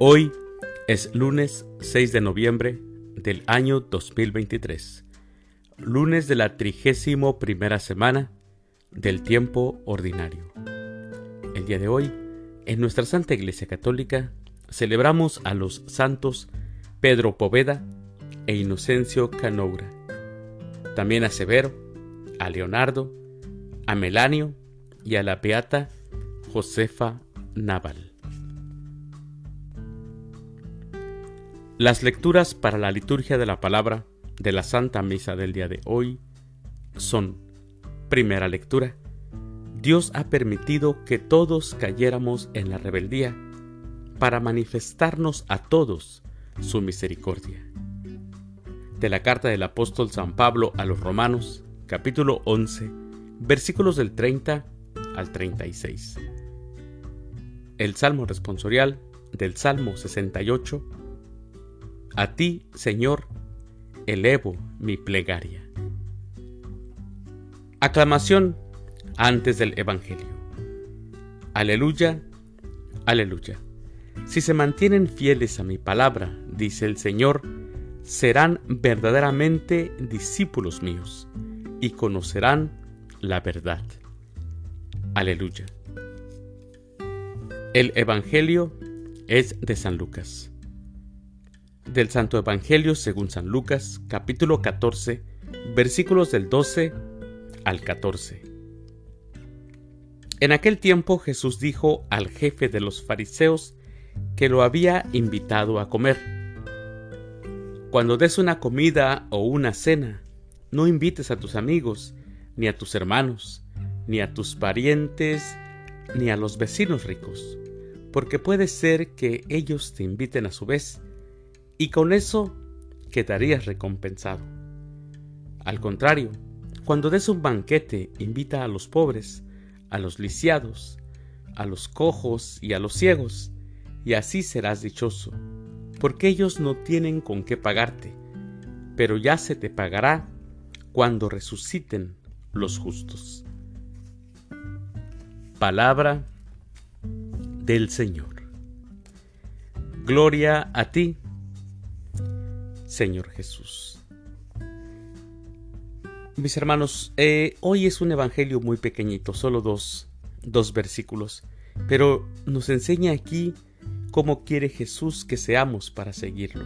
Hoy es lunes 6 de noviembre del año 2023, lunes de la trigésimo primera semana del tiempo ordinario. El día de hoy, en nuestra Santa Iglesia Católica, celebramos a los santos Pedro Poveda e Inocencio Canoura, también a Severo, a Leonardo, a Melanio y a la beata Josefa Naval. Las lecturas para la liturgia de la palabra de la Santa Misa del día de hoy son, primera lectura, Dios ha permitido que todos cayéramos en la rebeldía para manifestarnos a todos su misericordia. De la carta del apóstol San Pablo a los Romanos, capítulo 11, versículos del 30 al 36. El Salmo responsorial del Salmo 68. A ti, Señor, elevo mi plegaria. Aclamación antes del Evangelio. Aleluya, aleluya. Si se mantienen fieles a mi palabra, dice el Señor, serán verdaderamente discípulos míos y conocerán la verdad. Aleluya. El Evangelio es de San Lucas. Del Santo Evangelio según San Lucas, capítulo 14, versículos del 12 al 14. En aquel tiempo Jesús dijo al jefe de los fariseos que lo había invitado a comer. Cuando des una comida o una cena, no invites a tus amigos, ni a tus hermanos, ni a tus parientes, ni a los vecinos ricos, porque puede ser que ellos te inviten a su vez, y con eso quedarías recompensado. Al contrario, cuando des un banquete, invita a los pobres, a los lisiados, a los cojos y a los ciegos, y así serás dichoso, porque ellos no tienen con qué pagarte, pero ya se te pagará cuando resuciten los justos. Palabra del Señor. Gloria a ti, Señor Jesús. Mis hermanos, eh, hoy es un evangelio muy pequeñito, solo dos, dos versículos, pero nos enseña aquí cómo quiere Jesús que seamos para seguirlo.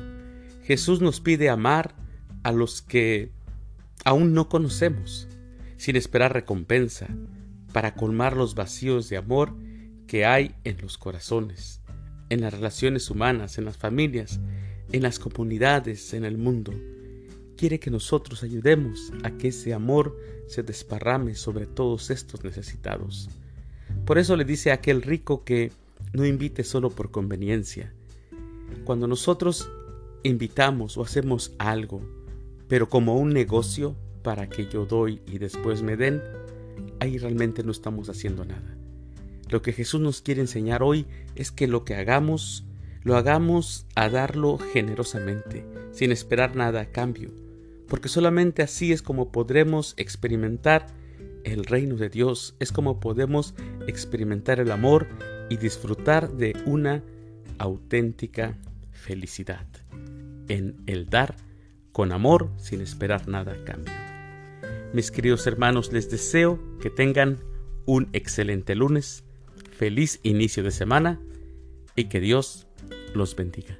Jesús nos pide amar a los que aún no conocemos, sin esperar recompensa, para colmar los vacíos de amor que hay en los corazones, en las relaciones humanas, en las familias, en las comunidades, en el mundo. Quiere que nosotros ayudemos a que ese amor se desparrame sobre todos estos necesitados. Por eso le dice a aquel rico que no invite solo por conveniencia. Cuando nosotros invitamos o hacemos algo, pero como un negocio para que yo doy y después me den, ahí realmente no estamos haciendo nada. Lo que Jesús nos quiere enseñar hoy es que lo que hagamos, lo hagamos a darlo generosamente, sin esperar nada a cambio, porque solamente así es como podremos experimentar el reino de Dios, es como podemos experimentar el amor y disfrutar de una auténtica felicidad en el dar con amor sin esperar nada a cambio. Mis queridos hermanos, les deseo que tengan un excelente lunes, feliz inicio de semana y que Dios los bendiga.